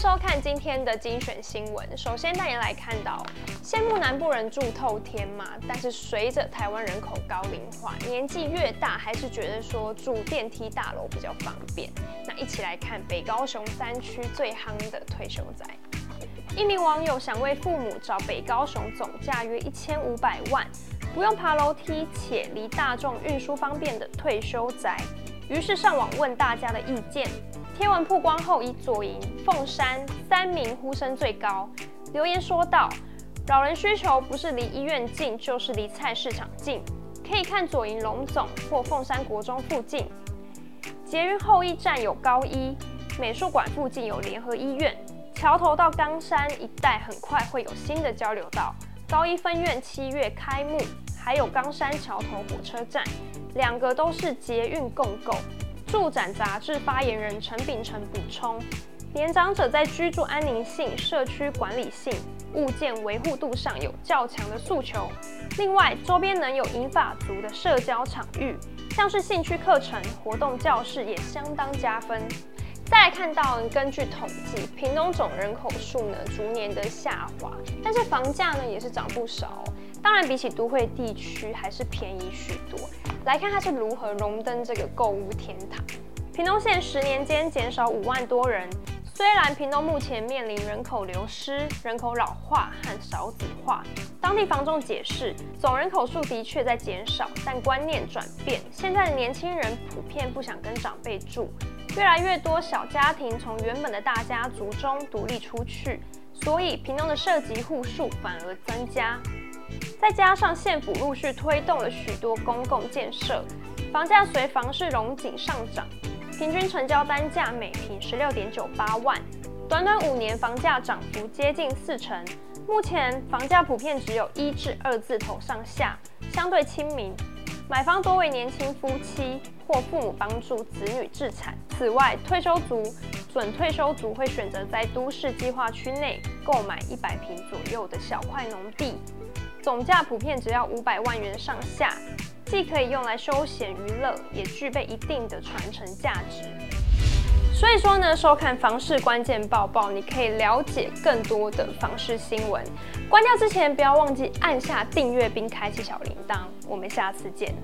收看今天的精选新闻。首先带您来看到，羡慕南部人住透天嘛，但是随着台湾人口高龄化，年纪越大还是觉得说住电梯大楼比较方便。那一起来看北高雄三区最夯的退休宅。一名网友想为父母找北高雄总价约一千五百万，不用爬楼梯且离大众运输方便的退休宅，于是上网问大家的意见。贴文曝光后，以左营、凤山三名呼声最高。留言说道：“老人需求不是离医院近，就是离菜市场近。可以看左营龙总或凤山国中附近。捷运后一站有高医，美术馆附近有联合医院。桥头到冈山一带很快会有新的交流道。高医分院七月开幕，还有冈山桥头火车站，两个都是捷运共构。”住展杂志发言人陈秉承补充，年长者在居住安宁性、社区管理性、物件维护度上有较强的诉求。另外，周边能有银发族的社交场域，像是兴趣课程、活动教室也相当加分。再来看到，根据统计，屏东总人口数呢逐年的下滑，但是房价呢也是涨不少。当然，比起都会地区还是便宜许多。来看它是如何荣登这个购物天堂。屏东县十年间减少五万多人。虽然屏东目前面临人口流失、人口老化和少子化，当地房仲解释，总人口数的确在减少，但观念转变，现在的年轻人普遍不想跟长辈住，越来越多小家庭从原本的大家族中独立出去，所以屏东的设籍户数反而增加。再加上县府陆续推动了许多公共建设，房价随房市容景上涨，平均成交单价每坪十六点九八万，短短五年房价涨幅接近四成。目前房价普遍只有一至二字头上下，相对亲民，买方多为年轻夫妻或父母帮助子女置产。此外，退休族、准退休族会选择在都市计划区内购买一百坪左右的小块农地。总价普遍只要五百万元上下，既可以用来休闲娱乐，也具备一定的传承价值。所以说呢，收看房市关键报报，你可以了解更多的房市新闻。关掉之前，不要忘记按下订阅并开启小铃铛。我们下次见。